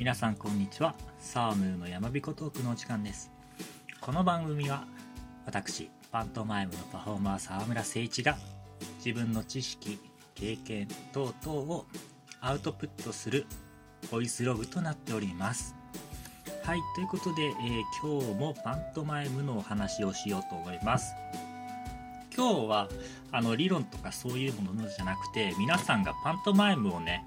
皆さんこんにちは。サームーの山彦トークのお時間です。この番組は私パントマイムのパフォーマー沢村誠一が自分の知識経験等々をアウトプットするボイスログとなっております。はいということで、えー今日もパントマイムのお話をしようと思います。今日はあの理論とかそういうものじゃなくて皆さんがパントマイムをね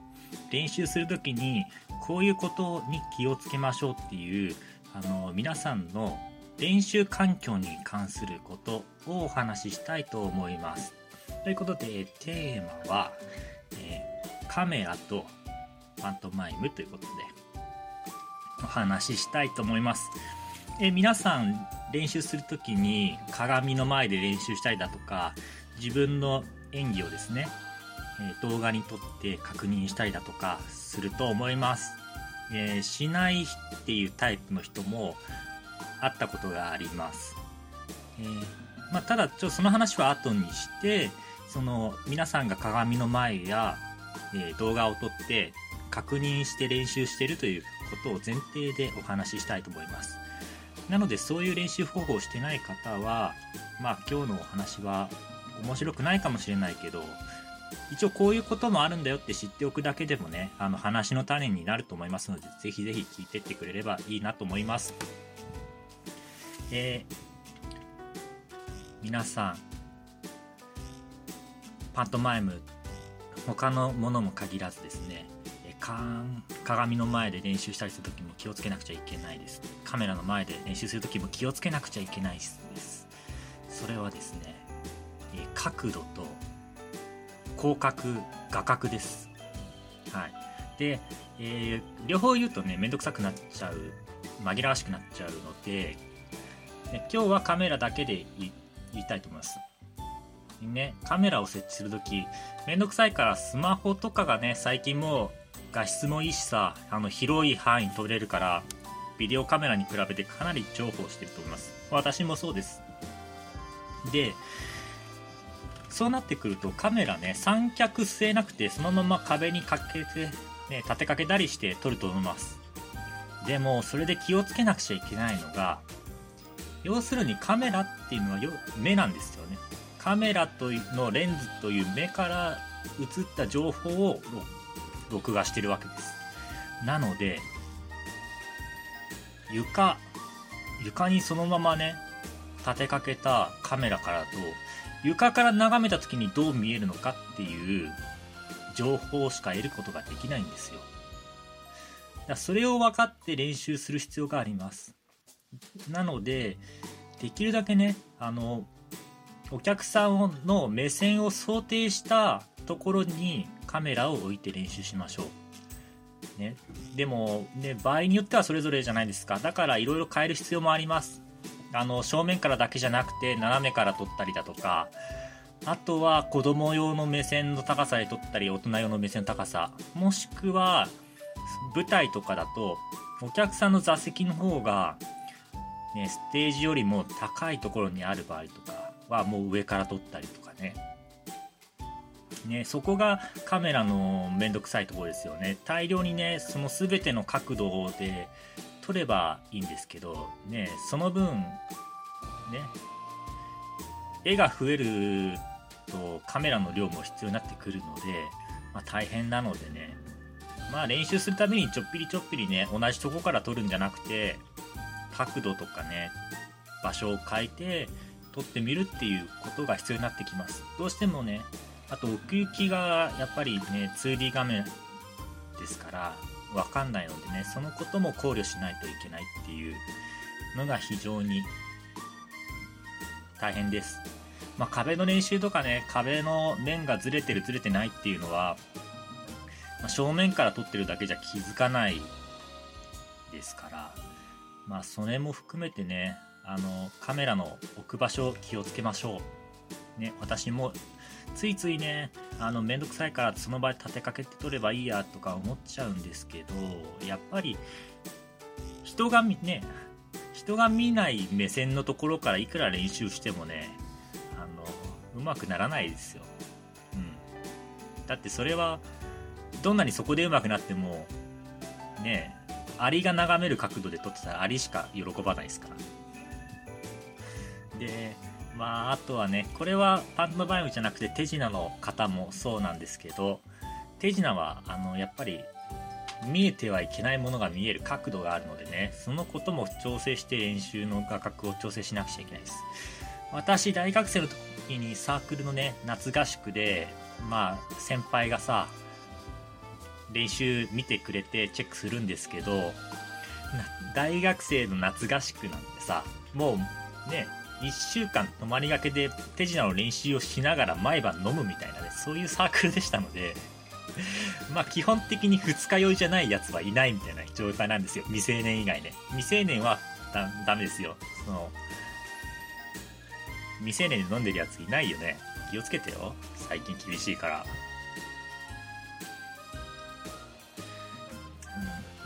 練習する時にこういうことに気をつけましょうっていうあの皆さんの練習環境に関することをお話ししたいと思います。ということでテーマは、えーカメラとパントマイムということでお話ししたいと思います。えー皆さん練習する時に鏡の前で練習したりだとか自分の演技をですね動画に撮って確認したりだとかすると思います、えーしないっていうタイプの人も会ったことがあります、えーまあ、ただちょその話は後にしてその皆さんが鏡の前や、えー動画を撮って確認して練習してるということを前提でお話ししたいと思います。なのでそういう練習方法をしてない方はまあ今日のお話は面白くないかもしれないけど一応こういうこともあるんだよって知っておくだけでもねあの話の種になると思いますのでぜひぜひ聞いてってくれればいいなと思います。え皆さんパントマイム他のものも限らずですね鏡の前で練習したりする時も気をつけなくちゃいけないです。カメラの前で練習する時も気をつけなくちゃいけないです。それはですね、角度と広角画角です。はい。で、えー両方言うとねめんどくさくなっちゃう紛らわしくなっちゃうのでね今日はカメラだけで言いたいと思います。ねカメラを設置するときめんどくさいからスマホとかがね最近もう画質もいいしさあの広い範囲撮れるからビデオカメラに比べてかなり重宝してると思います。私もそうです。でそうなってくるとカメラね三脚据えなくてそのまま壁にかけて、ね、立てかけたりして撮ると思います。でもそれで気をつけなくちゃいけないのが要するにカメラっていうのは目なんですよね。カメラとのレンズという目から映った情報を録画してるわけです。なので床床にそのままね立てかけたカメラからと床から眺めた時にどう見えるのかっていう情報しか得ることができないんですよ。だそれを分かって練習する必要があります。なのでできるだけねあのお客さんの目線を想定したところにカメラを置いて練習しましょう、ね、でも、ね、場合によってはそれぞれじゃないですか。だからいろいろ変える必要もあります。あの正面からだけじゃなくて斜めから撮ったりだとかあとは子供用の目線の高さで撮ったり大人用の目線の高さもしくは舞台とかだとお客さんの座席の方が、ね、ステージよりも高いところにある場合とかはもう上から撮ったりとかね。ねそこがカメラのめんどくさいところですよね。大量にねその全ての角度で撮ればいいんですけどねその分ね絵が増えるとカメラの量も必要になってくるので、まあ、大変なのでねまあ練習するためにちょっぴりちょっぴりね同じとこから撮るんじゃなくて角度とかね場所を変えて撮ってみるっていうことが必要になってきます。どうしてもねあと奥行きがやっぱりね 2D 画面ですからわかんないのでねそのことも考慮しないといけないっていうのが非常に大変です、まあ、壁の練習とかね壁の面がずれてるずれてないっていうのは、まあ正面から撮ってるだけじゃ気づかないですからまあそれも含めてねあのカメラの置く場所気をつけましょう。ね私もついついねあのめんどくさいからその場で立てかけて撮ればいいやとか思っちゃうんですけどやっぱり人がね人が見ない目線のところからいくら練習してもねあのうまくならないですよ、うん、だってそれはどんなにそこでうまくなってもねアリが眺める角度で撮ってたらアリしか喜ばないですから。でまああとはねこれはパントマイムじゃなくて手品の方もそうなんですけど手品はあのやっぱり見えてはいけないものが見える角度があるのでねそのことも調整して練習の画角を調整しなくちゃいけないです。私大学生の時にサークルのね夏合宿でまあ先輩がさ練習見てくれてチェックするんですけど大学生の夏合宿なんてさもうね1週間泊まりがけで手品の練習をしながら毎晩飲むみたいなねそういうサークルでしたので まあ基本的に二日酔いじゃないやつはいないみたいな状態なんですよ。未成年以外ね。未成年はだダメですよ。その未成年で飲んでるやついないよね。気をつけてよ。最近厳しいから。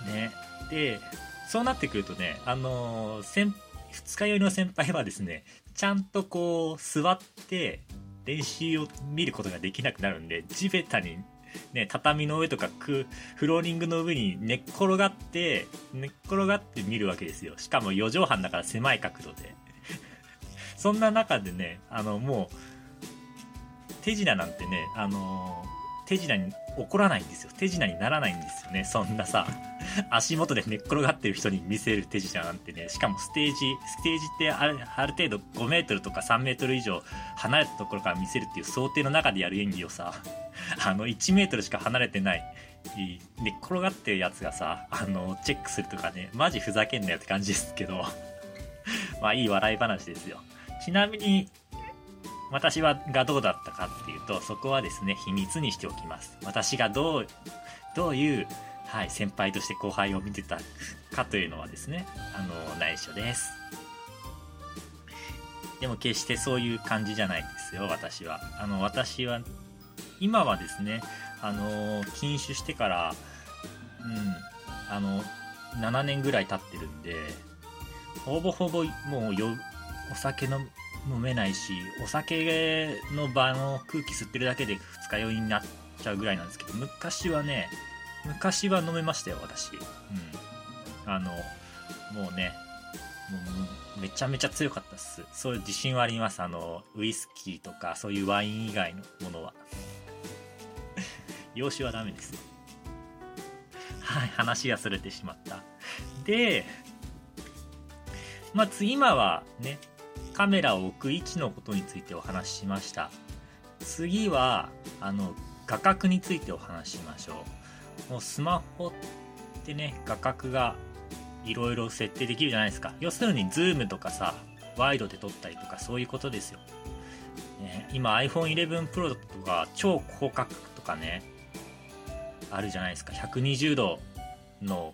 うん。ね。でそうなってくるとねあのー、先二日酔いの先輩はですねちゃんとこう座って練習を見ることができなくなるんで地べたにね、畳の上とかフローリングの上に寝っ転がって、寝っ転がって見るわけですよ。しかも4畳半だから狭い角度で。そんな中でね、あの、もう、手品なんてね、あの手品に怒らないんですよ。手品にならないんですよね。そんなさ、足元で寝っ転がってる人に見せる手品なんてね、しかもステージ、ステージってあるある程度5メートルとか3メートル以上離れたところから見せるっていう想定の中でやる演技をさ、あの、1メートルしか離れてない、寝っ転がってるやつがさ、あの、チェックするとかね、マジふざけんなよって感じですけど、まあいい笑い話ですよ。ちなみに、私はがどうだったかっていうと、そこはですね、秘密にしておきます。私がどう、どういう、はい、先輩として後輩を見てたかというのはですね、あの、内緒です。でも決してそういう感じじゃないですよ、私は。あの、私は今はですね、あの禁酒してから、うん、あの、7年ぐらい経ってるんで、ほぼほぼもうお酒飲飲めないし、お酒の場の空気吸ってるだけで二日酔いになっちゃうぐらいなんですけど、昔はね、昔は飲めましたよ、私。うん。あの、もうね、もうめちゃめちゃ強かったっす。そういう自信はあります。あの、ウイスキーとか、そういうワイン以外のものは。養子はダメです。はい、話がそれてしまった。で、まあ、今はね、カメラを置く位置のことについてお話ししました。次は、あの、画角についてお話ししましょう。もうスマホってね、画角がいろいろ設定できるじゃないですか。要するに、ズームとかさ、ワイドで撮ったりとかそういうことですよ。ね、今 iPhone 11 Pro とか超広角とかね、あるじゃないですか120度の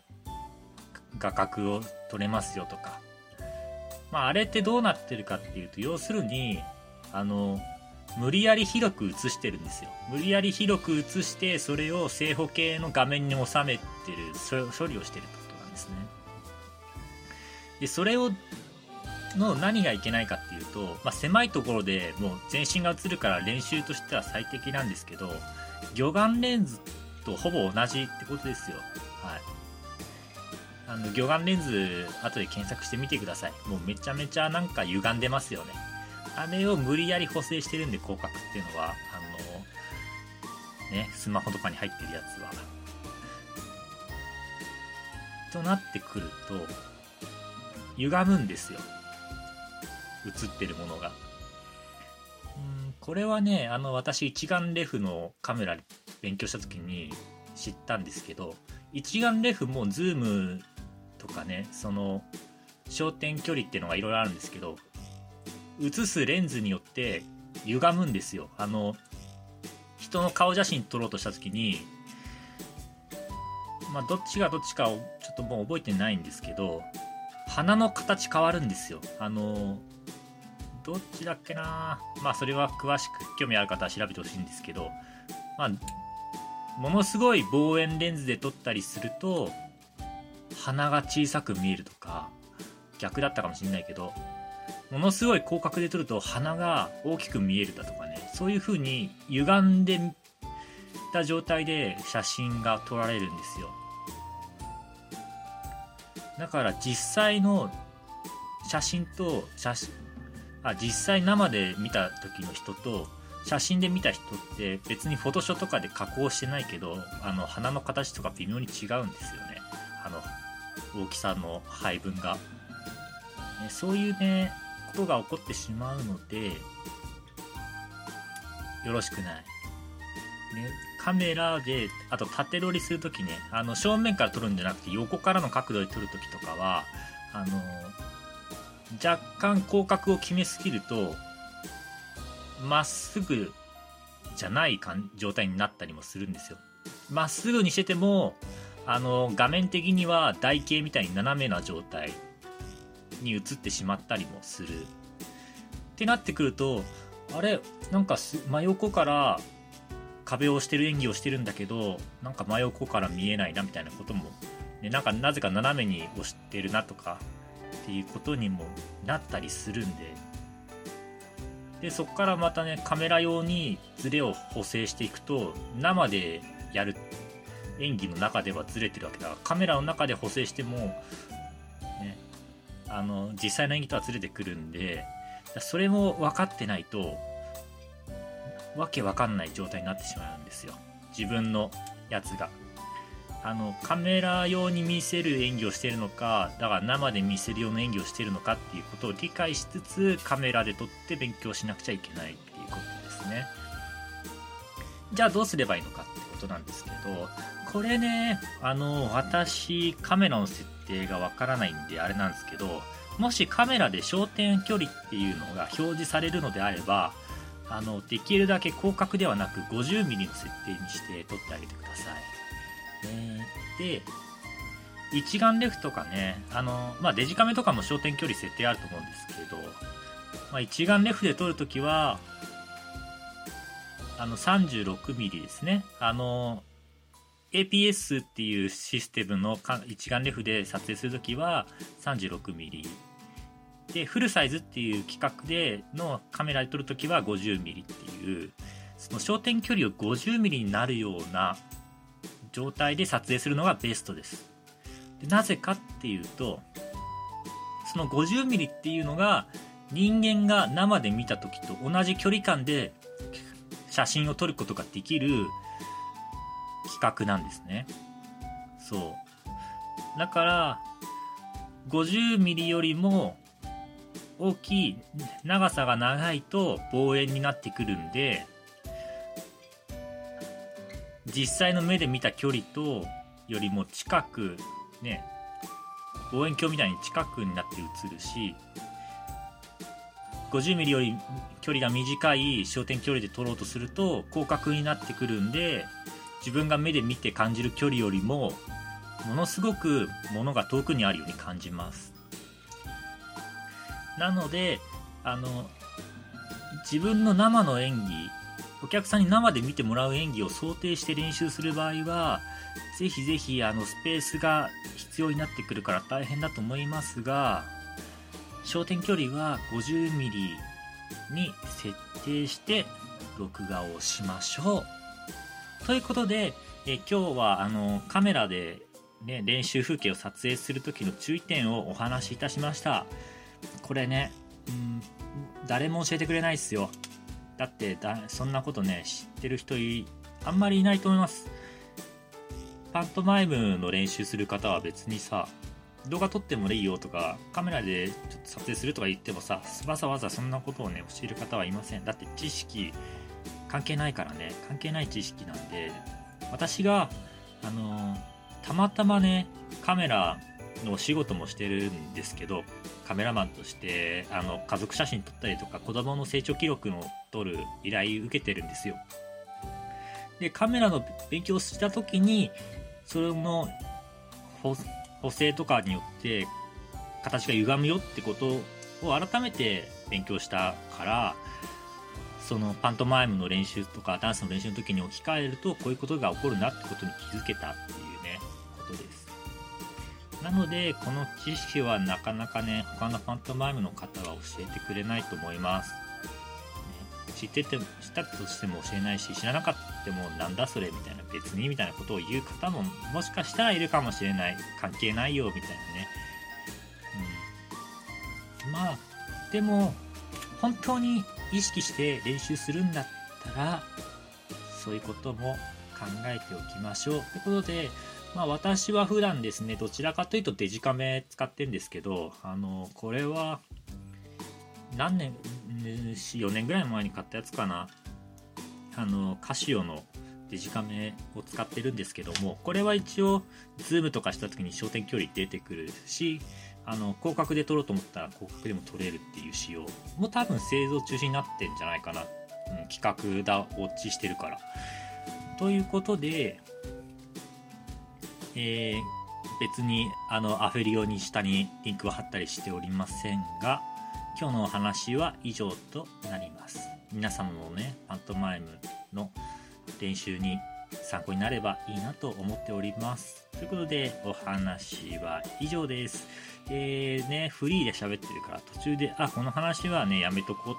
画角を撮れますよとかまああれってどうなってるかっていうと要するにあの無理やり広く映してるんですよ無理やり広く映してそれを正方形の画面に収めてる処理をしてるってことなんですねでそれをの何がいけないかっていうと、まあ、狭いところでもう全身が映るから練習としては最適なんですけど魚眼レンズとほぼ同じってことですよ。はい。あの、魚眼レンズ、後で検索してみてください。もうめちゃめちゃなんか歪んでますよね。あれを無理やり補正してるんで、広角っていうのは、あの、ね、スマホとかに入ってるやつは。となってくると、歪むんですよ。映ってるものが。うんこれはね、あの、私一眼レフのカメラ勉強した時に知ったんですけど一眼レフもズームとかねその焦点距離っていうのがいろいろあるんですけど映すレンズによって歪むんですよ。あの人の顔写真撮ろうとした時にまあどっちがどっちかをちょっともう覚えてないんですけど鼻の形変わるんですよ。あのどっちだっけな？まあそれは詳しく興味ある方は調べてほしいんですけどまあものすごい望遠レンズで撮ったりすると鼻が小さく見えるとか逆だったかもしれないけどものすごい広角で撮ると鼻が大きく見えるだとかねそういう風に歪んでた状態で写真が撮られるんですよ。だから実際の写真と写真あ実際生で見た時の人と写真で見た人って別にフォトショーとかで加工してないけどあの鼻の形とか微妙に違うんですよね。大きさの配分が、ね、そういうねことが起こってしまうのでよろしくない、ね、カメラであと縦撮りするときねあの正面から撮るんじゃなくて横からの角度で撮るときとかはあの若干広角を決めすぎるとまっすぐじゃない状態になったりもするんですよ。まっすぐにしててもあの画面的には台形みたいに斜めな状態に映ってしまったりもする。ってなってくるとあれなんか真横から壁をしてる演技をしてるんだけどなんか真横から見えないなみたいなことも、ね、なんかなぜか斜めに押してるなとかっていうことにもなったりするんで。でそこからまたねカメラ用にズレを補正していくと生でやる演技の中ではずれてるわけだからカメラの中で補正しても、ね、あの実際の演技とはずれてくるんでそれも分かってないとわけわかんない状態になってしまうんですよ。自分のやつが。あのカメラ用に見せる演技をしてるのかだから生で見せるような演技をしてるのかっていうことを理解しつつカメラで撮って勉強しなくちゃいけないっていうことですね。じゃあどうすればいいのかってことなんですけどこれねあの私カメラの設定がわからないんであれなんですけどもしカメラで焦点距離っていうのが表示されるのであればあのできるだけ広角ではなく 50mm の設定にして撮ってあげてください。で一眼レフとかねあの、まあ、デジカメとかも焦点距離設定あると思うんですけど、まあ、一眼レフで撮るときはあの 36mm ですね。あの APS っていうシステムの一眼レフで撮影するときは 36mm でフルサイズっていう規格でのカメラで撮るときは 50mm っていうその焦点距離を 50mm になるような状態で撮影するのがベストです。でなぜかっていうとその 50mm っていうのが人間が生で見た時と同じ距離感で写真を撮ることができる規格なんですね。そう。だから 50mm よりも大きい長さが長いと望遠になってくるんで実際の目で見た距離とよりも近くね望遠鏡みたいに近くになって映るし 50mm より距離が短い焦点距離で撮ろうとすると広角になってくるんで自分が目で見て感じる距離よりもものすごく物が遠くにあるように感じます。なのであの自分の生の演技お客さんに生で見てもらう演技を想定して練習する場合は、ぜひぜひあのスペースが必要になってくるから大変だと思いますが、焦点距離は 50mm に設定して録画をしましょう。ということで、え今日はあのカメラで、ね、練習風景を撮影する時の注意点をお話しいたしました。これね、うん、誰も教えてくれないっすよ。だってだそんなことね知ってる人あんまりいないと思いますパントマイムの練習する方は別にさ動画撮ってもいいよとかカメラでちょっと撮影するとか言ってもさわざわざそんなことをね教える方はいません。だって知識関係ないからね。関係ない知識なんで私があのたまたまねカメラのお仕事もしてるんですけどカメラマンとしてあの家族写真撮ったりとか子供の成長記録の撮る依頼受けてるんですよ。でカメラの勉強した時にそれの補正とかによって形が歪むよってことを改めて勉強したからそのパントマイムの練習とかダンスの練習の時に置き換えるとこういうことが起こるなってことに気づけたっていうねことです。なのでこの知識はなかなかね他のパントマイムの方は教えてくれないと思います、ね、知ってて知ったとしても教えないし知らなかったもなんだそれみたいな。別にみたいなことを言う方ももしかしたらいるかもしれない。関係ないよみたいなね。うん。まあでも本当に意識して練習するんだったらそういうことも考えておきましょうということでまあ私は普段ですねどちらかというとデジカメ使ってるんですけどあのこれは何年4年ぐらい前に買ったやつかな。あのカシオのデジカメを使ってるんですけどもこれは一応ズームとかした時に焦点距離出てくるしあの広角で撮ろうと思ったら広角でも撮れるっていう仕様も多分製造中止になってんじゃないかな、うん、企画だ落ちしてるから。ということでえー、別にあのアフェリ用に下にリンクを貼ったりしておりませんが今日のお話は以上となります。皆様のねパントマイムの練習に参考になればいいなと思っております。ということでお話は以上です。えーね、フリーで喋ってるから途中で、あ、この話はね、やめとこう